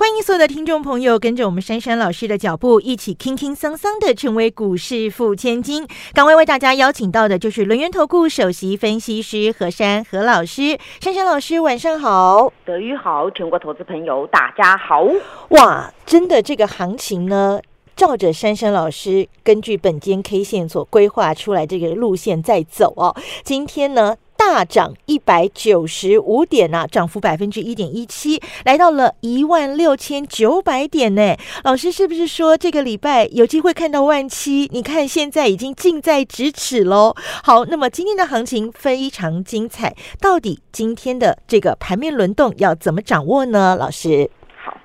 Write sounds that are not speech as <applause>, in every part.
欢迎所有的听众朋友跟着我们珊珊老师的脚步，一起轻轻桑桑的成为股市富千金。岗位为大家邀请到的就是轮源投顾首席分析师何珊何老师。珊珊老师晚上好，德语好，全国投资朋友大家好。哇，真的这个行情呢，照着珊珊老师根据本间 K 线所规划出来这个路线在走哦。今天呢？大涨一百九十五点呐，涨幅百分之一点一七，来到了一万六千九百点呢。老师是不是说这个礼拜有机会看到万七？你看现在已经近在咫尺喽。好，那么今天的行情非常精彩，到底今天的这个盘面轮动要怎么掌握呢？老师，好，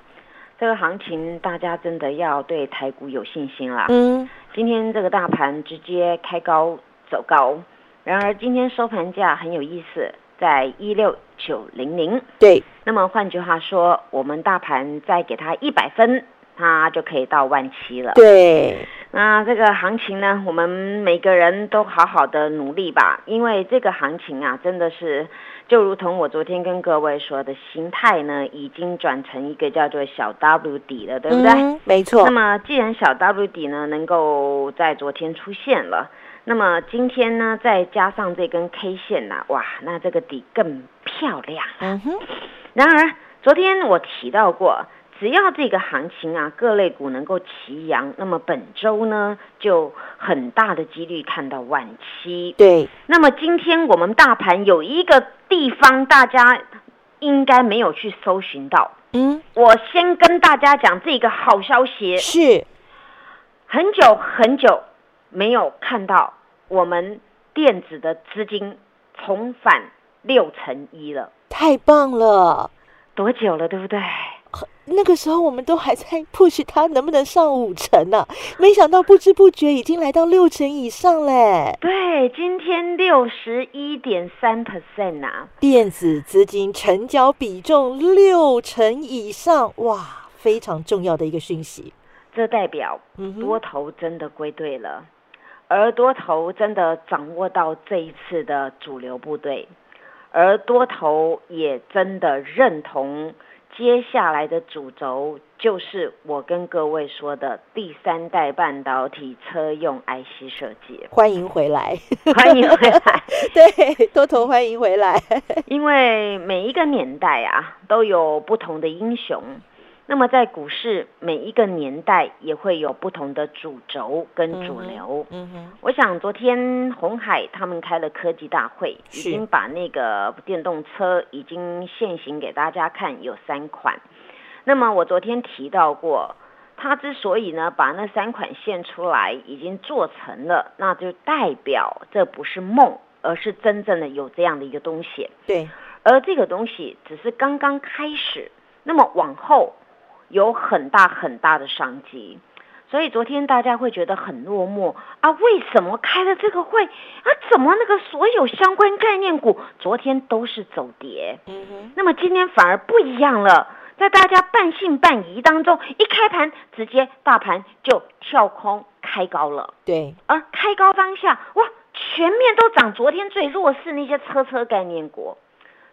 这个行情大家真的要对台股有信心啦。嗯，今天这个大盘直接开高走高。然而今天收盘价很有意思，在一六九零零。对，那么换句话说，我们大盘再给它一百分，它就可以到万七了。对，那这个行情呢，我们每个人都好好的努力吧，因为这个行情啊，真的是就如同我昨天跟各位说的，形态呢已经转成一个叫做小 W 底了，对不对？嗯，没错。那么既然小 W 底呢能够在昨天出现了。那么今天呢，再加上这根 K 线呐，哇，那这个底更漂亮。嗯哼。然而，昨天我提到过，只要这个行情啊，各类股能够齐扬，那么本周呢，就很大的几率看到晚期。对。那么今天我们大盘有一个地方，大家应该没有去搜寻到。嗯。我先跟大家讲这个好消息。是。很久很久没有看到。我们电子的资金重返六成一了，太棒了！多久了，对不对？那个时候我们都还在 push 它能不能上五成呢？没想到不知不觉已经来到六成以上嘞。对，今天六十一点三 percent 啊，电子资金成交比重六成以上，哇，非常重要的一个讯息。这代表多头真的归队了。而多头真的掌握到这一次的主流部队，而多头也真的认同接下来的主轴就是我跟各位说的第三代半导体车用 IC 设计。欢迎回来，欢迎回来，<laughs> 对，多头欢迎回来。<laughs> 因为每一个年代啊，都有不同的英雄。那么在股市每一个年代也会有不同的主轴跟主流。嗯哼，我想昨天红海他们开了科技大会，已经把那个电动车已经现行给大家看，有三款。那么我昨天提到过，他之所以呢把那三款现出来，已经做成了，那就代表这不是梦，而是真正的有这样的一个东西。对，而这个东西只是刚刚开始，那么往后。有很大很大的商机，所以昨天大家会觉得很落寞啊！为什么开了这个会啊？怎么那个所有相关概念股昨天都是走跌？嗯哼。那么今天反而不一样了，在大家半信半疑当中，一开盘直接大盘就跳空开高了。对。而开高当下，哇，全面都涨。昨天最弱势那些车车概念股，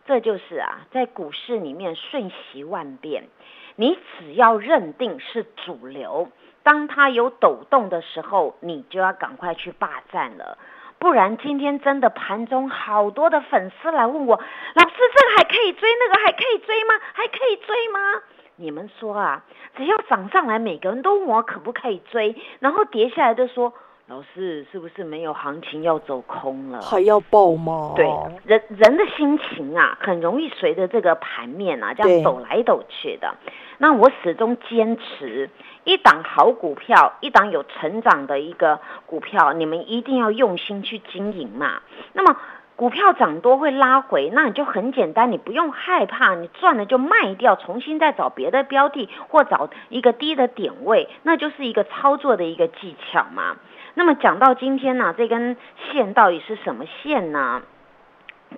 这就是啊，在股市里面瞬息万变。你只要认定是主流，当它有抖动的时候，你就要赶快去霸占了，不然今天真的盘中好多的粉丝来问我，老师这个还可以追，那个还可以追吗？还可以追吗？你们说啊，只要涨上来，每个人都问我可不可以追，然后跌下来就说。老师，是不是没有行情要走空了？还要爆吗？对，人人的心情啊，很容易随着这个盘面啊，这样抖来抖去的。那我始终坚持，一档好股票，一档有成长的一个股票，你们一定要用心去经营嘛。那么。股票涨多会拉回，那你就很简单，你不用害怕，你赚了就卖掉，重新再找别的标的或找一个低的点位，那就是一个操作的一个技巧嘛。那么讲到今天呢，这根线到底是什么线呢？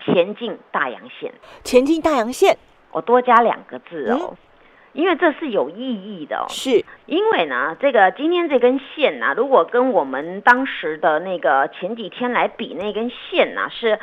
前进大洋线，前进大洋线。我多加两个字哦，因为这是有意义的哦。是。因为呢，这个今天这根线呢、如果跟我们当时的那个前几天来比，那根线呢、是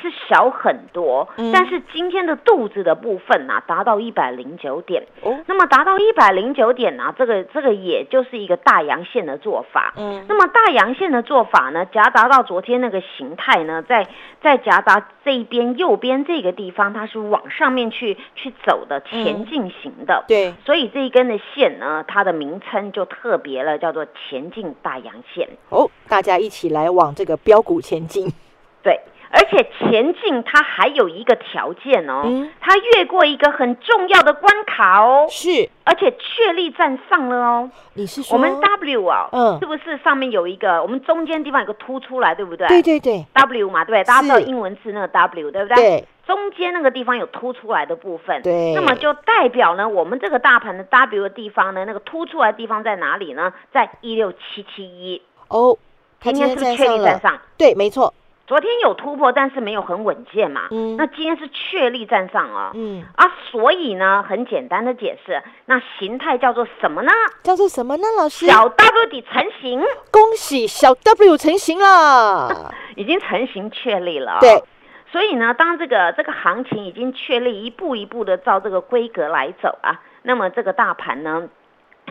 是小很多，嗯。但是今天的肚子的部分呢、达到一百零九点，哦，那么达到一百零九点呢、这个这个也就是一个大阳线的做法。嗯。那么大阳线的做法呢，夹杂到昨天那个形态呢，在在夹杂这一边右边这个地方，它是往上面去去走的前进型的。对，所以这一根的线呢，它的名称就特别了，叫做前进大阳线。哦，大家一起来往这个标股前进，对，而且前进它还有一个条件哦，嗯它越过一个很重要的关卡哦，是，而且确立站上了哦。你是说我们 W 啊，嗯是不是上面有一个，我们中间地方有个凸出来，对不对？对对对 W 嘛，对？大家知道英文字那个 W，对不对？对中间那个地方有凸出来的部分，对那么就代表呢，我们这个大盘的 W 的地方呢，那个凸出来的地方在哪里呢？在一六七七一。哦，他今天是不是确立站上？对，没错，昨天有突破，但是没有很稳健嘛。嗯那今天是确立站上哦。嗯，啊，所以呢，很简单的解释，那形态叫做什么呢？叫做什么呢？老师，小 W 底成型，恭喜小 W 成型了！<laughs> 已经成型确立了、哦。对，所以呢，当这个这个行情已经确立，一步一步的照这个规格来走啊，那么这个大盘呢，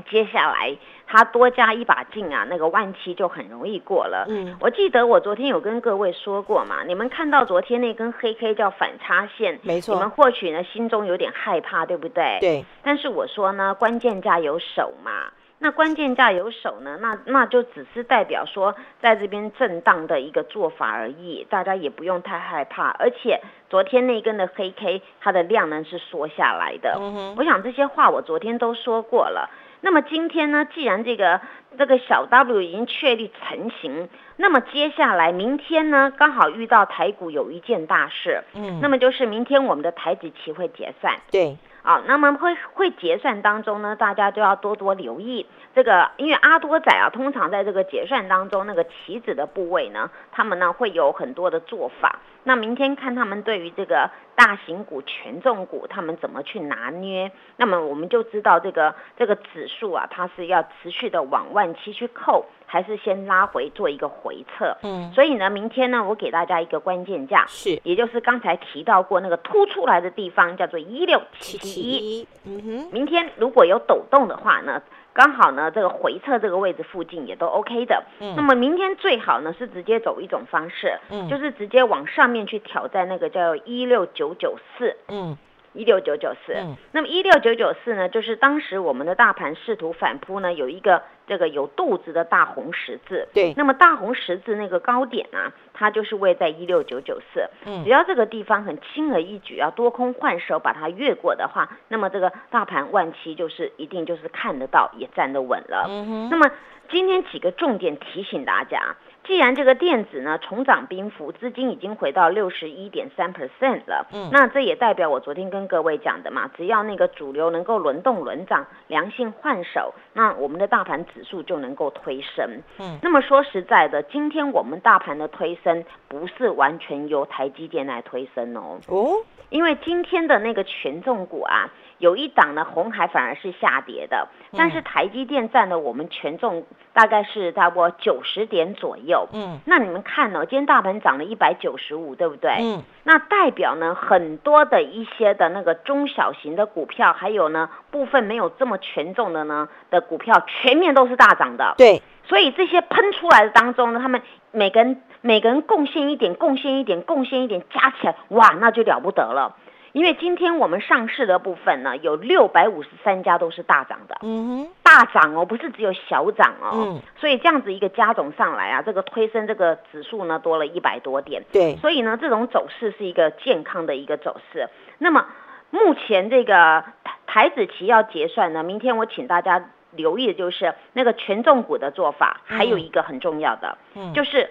接下来它多加一把劲啊，那个万七就很容易过了。嗯，我记得我昨天有跟各位说过嘛，你们看到昨天那根黑 K 叫反差线，没错你们或许呢心中有点害怕，对不对？。对，但是我说呢，关键价有手嘛。那关键价有手呢，那那就只是代表说，在这边震荡的一个做法而已，大家也不用太害怕。而且昨天那根的黑 K，它的量呢是缩下来的。嗯哼，我想这些话我昨天都说过了。那么今天呢，既然这个这个小 W 已经确立成型，那么接下来明天呢，刚好遇到台股有一件大事，嗯，那么就是明天我们的台子期会结算。对，啊，那么会会结算当中呢，大家都要多多留意这个，因为阿多仔啊，通常在这个结算当中，那个棋子的部位呢，他们呢会有很多的做法。那明天看他们对于这个大型股、权重股，他们怎么去拿捏，那么我们就知道这个这个指数啊，它是要持续的往万七去扣，还是先拉回做一个回撤。嗯，所以呢，明天呢，我给大家一个关键价，是也就是刚才提到过那个凸出来的地方，叫做一六七七。一，嗯哼，明天如果有抖动的话呢，刚好呢这个回撤这个位置附近也都 OK 的。嗯那么明天最好呢是直接走一种方式，嗯就是直接往上面去挑战那个叫一六九九四。嗯一六九九四。嗯，那么一六九九四呢，就是当时我们的大盘试图反扑呢，有一个这个有肚子的大红十字，对。那么大红十字那个高点啊，它就是位在一六九九四，嗯。只要这个地方很轻而易举，要多空换手把它越过的话，那么这个大盘万期就是一定就是看得到，也站得稳了。嗯哼，那么今天几个重点提醒大家，既然这个电子呢重涨冰幅，资金已经回到六十一点三 percent 了，嗯。那这也代表我昨天跟各位讲的嘛，只要那个主流能够轮动轮涨，良性换手，那我们的大盘指数就能够推升。嗯。那么说实在的，今天我们大盘的推升不是完全由台积电来推升哦，哦，因为今天的那个权重股啊，有一档呢红海反而是下跌的，但是台积电占了我们权重大概是差不多九十点左右。嗯那你们看哦，今天大盘涨了一百九十五，对不对？嗯那代表呢，很多的一些的那个中小型的股票，还有呢部分没有这么权重的呢的股票，全面都是大涨的。对，所以这些喷出来的当中呢，他们每个人每个人贡献一点，贡献一点，贡献一点，加起来，哇，那就了不得了。因为今天我们上市的部分呢，有六百五十三家都是大涨的，嗯哼，大涨哦，不是只有小涨哦。嗯所以这样子一个加总上来啊，这个推升这个指数呢多了一百多点。对，所以呢，这种走势是一个健康的一个走势。那么目前这个台台子期要结算呢，明天我请大家留意的就是那个权重股的做法，嗯还有一个很重要的，嗯就是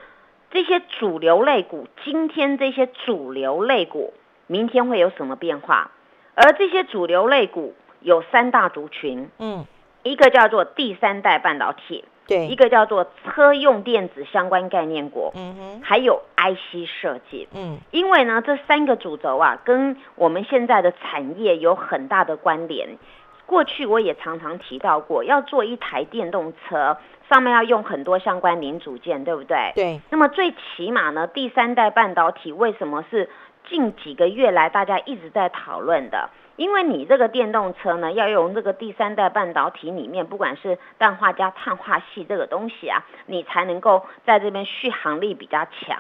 这些主流类股，今天这些主流类股，明天会有什么变化？而这些主流类股有三大族群，嗯，一个叫做第三代半导体，对一个叫做车用电子相关概念股，嗯哼，还有 IC 设计。嗯因为呢，这三个主轴啊，跟我们现在的产业有很大的关联。过去我也常常提到过，要做一台电动车，上面要用很多相关零组件，对不对？对，那么最起码呢，第三代半导体为什么是近几个月来大家一直在讨论的？因为你这个电动车呢，要用这个第三代半导体里面，不管是氮化镓、碳化系这个东西啊，你才能够在这边续航力比较强。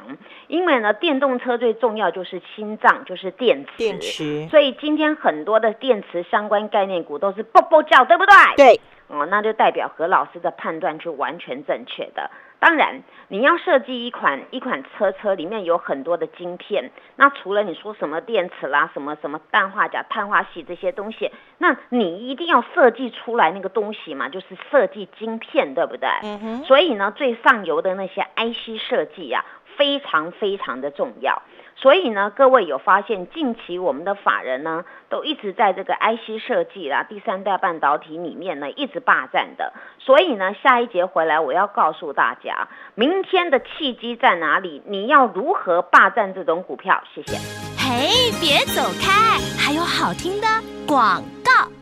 因为呢，电动车最重要就是心脏，就是电池。电池，所以今天很多的电池相关概念股都是啵啵叫，对不对？对，哦，那就代表何老师的判断是完全正确的。当然，你要设计一款一款车车，里面有很多的晶片。那除了你说什么电池啦、什么什么氮化钾、碳化系这些东西，那你一定要设计出来那个东西嘛，就是设计晶片，对不对？嗯哼，所以呢，最上游的那些 IC 设计呀、非常非常的重要。所以呢，各位有发现，近期我们的法人呢，都一直在这个 IC 设计啦、第三代半导体里面呢，一直霸占的。所以呢，下一节回来我要告诉大家，明天的契机在哪里？你要如何霸占这种股票？谢谢。嘿，别走开，还有好听的广告。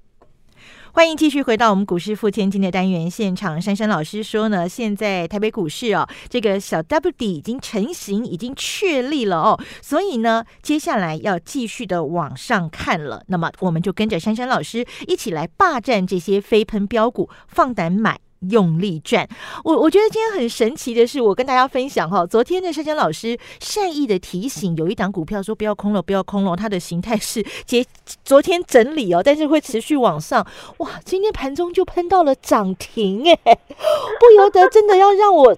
欢迎继续回到我们股市付千金的单元现场。珊珊老师说呢，现在台北股市哦，这个小 W 底已经成型，已经确立了哦，所以呢，接下来要继续的往上看了。那么，我们就跟着珊珊老师一起来霸占这些飞喷标股，放胆买。用力转，我我觉得今天很神奇的是，我跟大家分享哈，昨天的珊珊老师善意的提醒，有一档股票说不要空了，不要空了，它的形态是接 <laughs> 昨天整理哦，但是会持续往上，哇，今天盘中就喷到了涨停哎，<laughs> 不由得真的要让我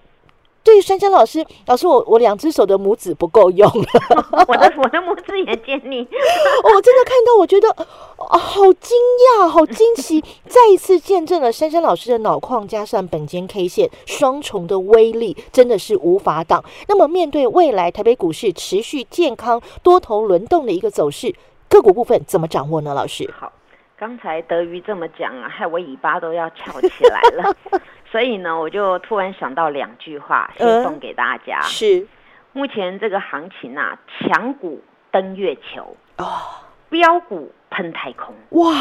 对珊珊老师，老师我我两只手的拇指不够用了，<laughs> 我的我的拇指也见你，<laughs> 我真的看到，我觉得啊，好惊讶，好惊奇，再一次见证了珊珊老师的脑矿加上本间 K 线双重的威力，真的是无法挡。那么，面对未来台北股市持续健康多头轮动的一个走势，个股部分怎么掌握呢？老师，好，刚才德瑜这么讲啊，害我尾巴都要翘起来了。所以呢，我就突然想到两句话，先送给大家。是目前这个行情啊，强股登月球，哦，标股喷太空。哇，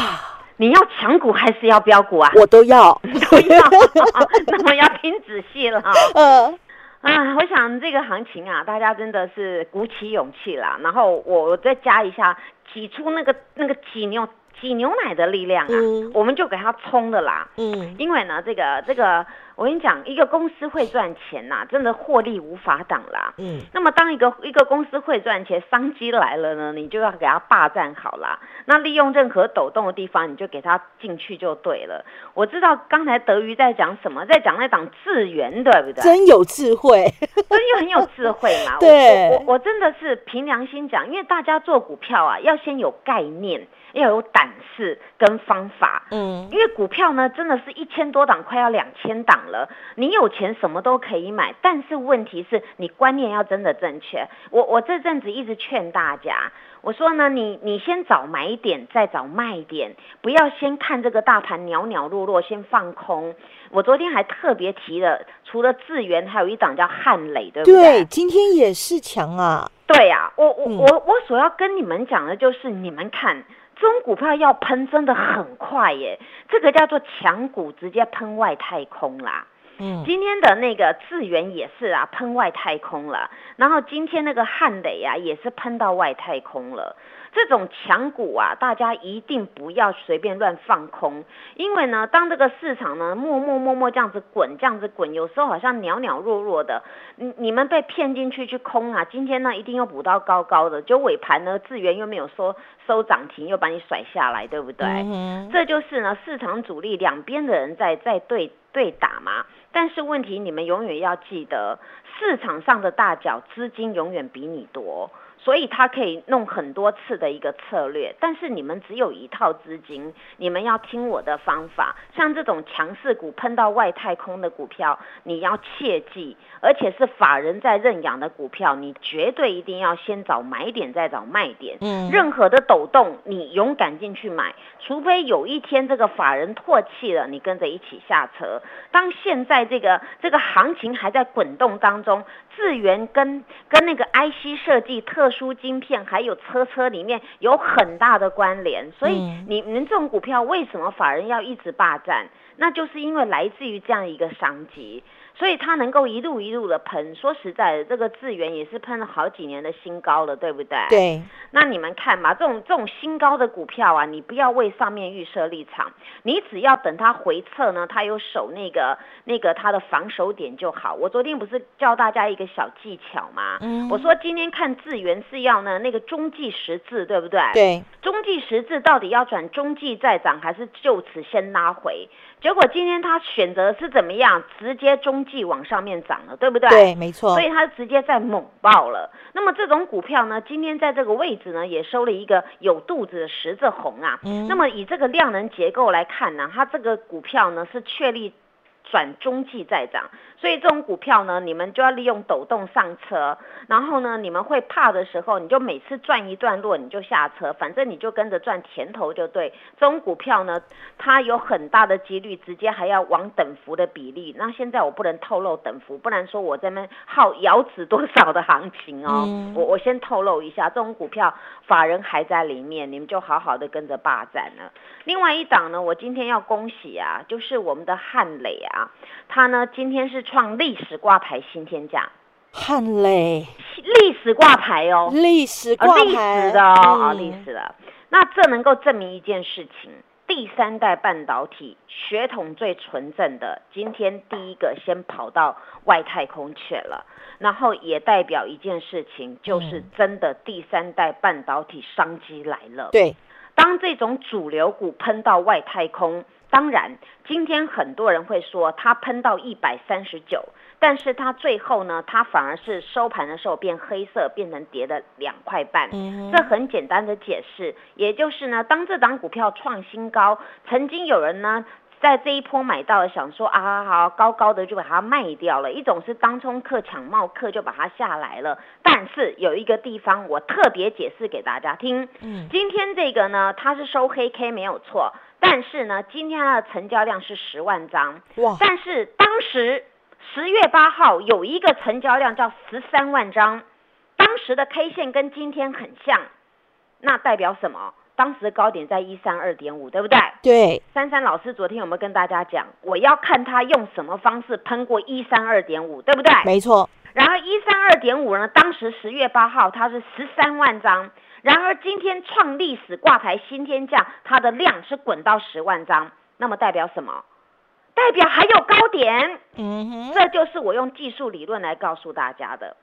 你要强股还是要标股啊？我都要，<laughs> 都要。<laughs> 那么要听仔细了。呃，<laughs> 啊，我想这个行情啊，大家真的是鼓起勇气啦。然后我我再加一下，挤出那个那个挤牛挤牛奶的力量啊，嗯我们就给他冲的啦。嗯，因为呢，这个这个，我跟你讲，一个公司会赚钱呐、真的获利无法挡啦。嗯，那么，当一个一个公司会赚钱，商机来了呢，你就要给他霸占好啦。那利用任何抖动的地方，你就给他进去就对了。我知道刚才德瑜在讲什么，在讲那档智源，对不对？真有智慧，真有很有智慧嘛。<laughs> 对我我我真的是凭良心讲，因为大家做股票啊，要先有概念，要有胆识跟方法。嗯，因为股票呢，真的是一千多档，快要两千档了。你有钱什么都可以买，但是问题是你观念要真的正确。我我这阵子一直劝大家，我说呢，你你先找买点，再找卖点，不要先看这个大盘袅袅落落，先放空。我昨天还特别提了，除了智源，还有一档叫汉磊，对不对，今天也是强啊，对呀、我我、嗯我我所要跟你们讲的就是，你们看这种股票要喷真的很快耶，这个叫做强股直接喷外太空啦。嗯，今天的那个智源也是啊，喷外太空了。然后今天那个汉磊啊，也是喷到外太空了。这种强股啊，大家一定不要随便乱放空，因为呢，当这个市场呢默默默默这样子滚，这样子滚，有时候好像袅袅弱弱的，你你们被骗进去去空啊，今天呢一定又补到高高的，就尾盘呢资源又没有收收涨停，又把你甩下来，对不对？嗯这就是呢市场主力两边的人在在对对打嘛。但是问题你们永远要记得，市场上的大脚资金永远比你多。所以他可以弄很多次的一个策略，但是你们只有一套资金，你们要听我的方法。像这种强势股喷到外太空的股票，你要切记，而且是法人在认养的股票，你绝对一定要先找买点，再找卖点。嗯任何的抖动，你勇敢进去买，除非有一天这个法人唾弃了，你跟着一起下车。当现在这个这个行情还在滚动当中，智源跟跟那个 IC 设计、特殊晶片还有车车里面有很大的关联，所以你们这种股票为什么法人要一直霸占？那就是因为来自于这样一个商机。所以它能够一路一路的喷，说实在的，这个智源也是喷了好几年的新高了，对不对？对，那你们看嘛，这种这种新高的股票啊，你不要为上面预设立场，你只要等它回撤呢，它有守那个那个它的防守点就好。我昨天不是教大家一个小技巧吗？嗯我说今天看智源是要呢那个中继十字，对不对？。对，中继十字到底要转中继再涨，还是就此先拉回？结果今天他选择是怎么样？直接中继往上面涨了，对不对？对，没错所，以它直接在猛爆了。那么这种股票呢，今天在这个位置呢，也收了一个有肚子的十字红啊。嗯那么以这个量能结构来看呢，它这个股票呢是确立转中继再涨，所以这种股票呢，你们就要利用抖动上车，然后呢，你们会怕的时候，你就每次赚一段落你就下车，反正你就跟着赚甜头就对。这种股票呢，它有很大的几率直接还要往等幅的比例。那现在我不能透露等幅，不然说我这边耗遥指多少的行情哦。嗯我我先透露一下，这种股票法人还在里面，你们就好好的跟着霸占了。另外一档呢，我今天要恭喜啊，就是我们的汉磊啊，他呢今天是创历史挂牌新天价，汉磊历史挂牌哦，历史挂牌史的哦，啊，嗯历史的。那这能够证明一件事情：第三代半导体血统最纯正的，今天第一个先跑到外太空去了。然后也代表一件事情，就是嗯真的第三代半导体商机来了。对，当这种主流股喷到外太空，当然，今天很多人会说它喷到一百三十九，但是它最后呢，它反而是收盘的时候变黑色，变成跌的两块半。嗯这很简单的解释，也就是呢，当这档股票创新高，曾经有人呢。在这一波买到了，想说啊，好高高的就把它卖掉了。一种是当冲客抢冒客就把它下来了，但是有一个地方我特别解释给大家听，嗯今天这个呢，它是收黑 K 没有错，但是呢，今天它的成交量是十万张，哇，但是当时十月八号有一个成交量叫十三万张，当时的 K 线跟今天很像，那代表什么？当时的高点在一三二点五，对不对？对，珊珊老师昨天有没有跟大家讲？我要看他用什么方式喷过一三二点五，对不对？没错，然后一三二点五呢，当时十月八号它是十三万张，然而今天创历史挂牌新天价，它的量是滚到十万张，那么代表什么？代表还有高点，嗯哼，这就是我用技术理论来告诉大家的。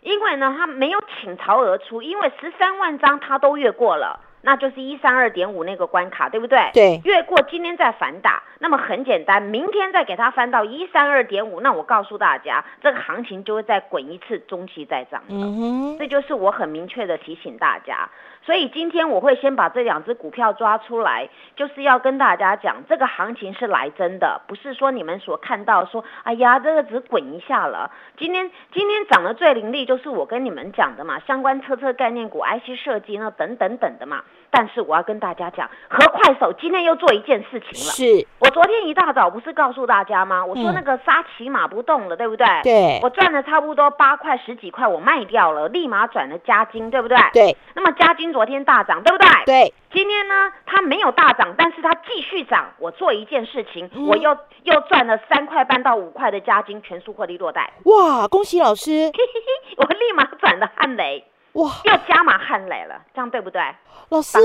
因为呢，它没有倾巢而出，因为十三万张它都越过了，那就是一三二点五那个关卡，对不对？对越过今天再反打，那么很简单，明天再给它翻到一三二点五，那我告诉大家，这个行情就会再滚一次，中期再涨。嗯哼，这就是我很明确的提醒大家，所以今天我会先把这两只股票抓出来，就是要跟大家讲，这个行情是来真的，不是说你们所看到说，哎呀，这个只滚一下了。今天今天涨得最凌厉，就是我跟你们讲的嘛，相关车车概念股、IC 设计呢等等等的嘛。但是我要跟大家讲，和快手今天又做一件事情了。是，我昨天一大早不是告诉大家吗？我说嗯那个沙琪玛不动了，对不对？对我赚了差不多八块十几块，我卖掉了，立马转了加金，对不对？对，那么加金昨天大涨，对不对？对，今天呢，它没有大涨，但是它继续涨。我做一件事情，嗯我又又赚了三块半到五块的加金，全数获利落袋。哇，恭喜老师，<laughs> 我立马转了汉雷，哇，又加码汉雷了，这样对不对？老师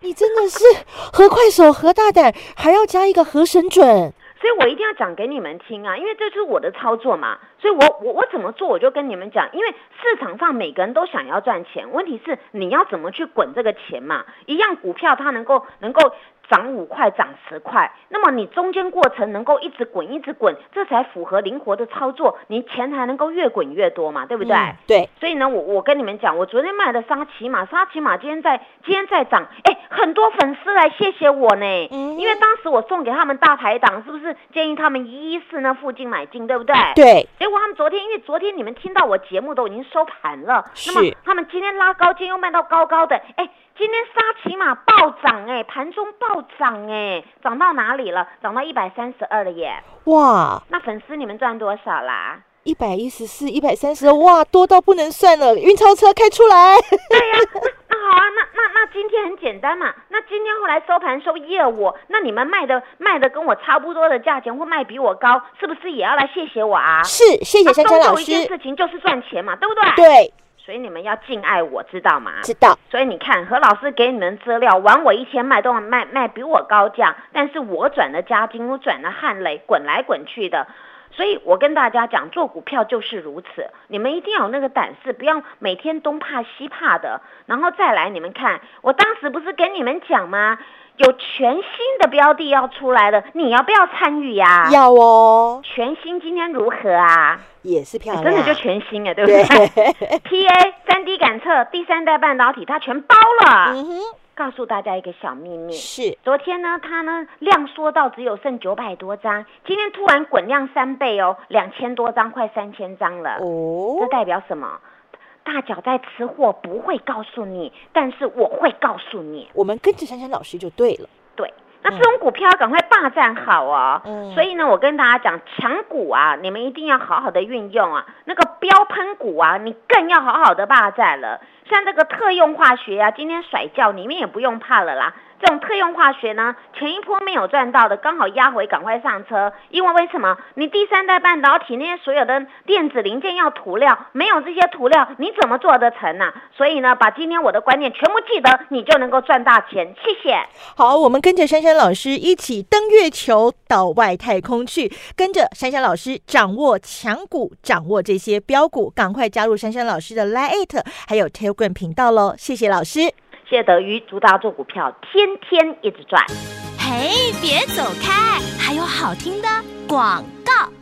你真的是和快手和大胆，还要加一个和神准，所以我一定要讲给你们听啊，因为这是我的操作嘛。所以我我我怎么做，我就跟你们讲。因为市场上每个人都想要赚钱，问题是你要怎么去滚这个钱嘛。一样股票它能够能够涨五块、涨十块，那么你中间过程能够一直滚、一直滚，这才符合灵活的操作，你钱才能够越滚越多嘛，对不对？嗯对，所以呢，我我跟你们讲，我昨天卖的沙琪玛，沙琪玛今天在今天在涨，哎，很多粉丝来谢谢我呢，嗯因为当时我送给他们大排档，是不是建议他们一一四那附近买进，对不对？。对，结果他们昨天，因为昨天你们听到我节目都已经收盘了，是那么他们今天拉高，今天又卖到高高的，哎，今天沙琪玛暴涨，哎，盘中暴涨，哎，涨到哪里了？涨到一百三十二了耶！哇，那粉丝你们赚多少啦？一百一十四、一百三十，哇，多到不能算了，运钞车开出来，对呀、那那好啊，那那那今天很简单嘛。那今天后来收盘收一二五，那你们卖的卖的跟我差不多的价钱，或卖比我高，是不是也要来谢谢我啊？是，谢谢那珊珊老终究一件，事情就是赚钱嘛，对不对？。对，所以你们要敬爱我，知道吗？知道，所以你看，何老师给你们资料，晚我一天卖都卖卖比我高价，但是我转了嘉金，我转了汉雷，滚来滚去的。所以我跟大家讲，做股票就是如此，你们一定要有那个胆识，不要每天东怕西怕的。然后再来，你们看，我当时不是跟你们讲吗？有全新的标的要出来了，你要不要参与呀？要哦，全新今天如何啊？也是漂亮，真的就全新哎，对不对对？<laughs> PA 三 D 感测、第三代半导体，它全包了。嗯哼，告诉大家一个小秘密，是，昨天呢，它呢量缩到只有剩九百多张，今天突然滚量三倍哦，两千多张，快三千张了。哦这哦，代表什么？大脚在吃货不会告诉你，但是我会告诉你。我们跟着珊珊老师就对了，对，那这种股票赶快霸占好哦。嗯所以呢，我跟大家讲，强股啊，你们一定要好好的运用啊。那个标喷股啊，你更要好好的霸占了。像这个特用化学啊，今天甩掉，你们也不用怕了啦。这种特用化学呢，前一波没有赚到的，刚好压回，赶快上车。因为为什么？你第三代半导体那些所有的电子零件要涂料，没有这些涂料，你怎么做得成呢、所以呢，把今天我的观念全部记得，你就能够赚大钱。谢谢。好，我们跟着珊珊老师一起登月球到外太空去，跟着珊珊老师掌握强股，掌握这些标股，赶快加入珊珊老师的 Lite 还有 T Telegram 频道喽！谢谢老师。谢谢德瑜，祝大家做股票天天一直赚。嘿，别走开，还有好听的广告。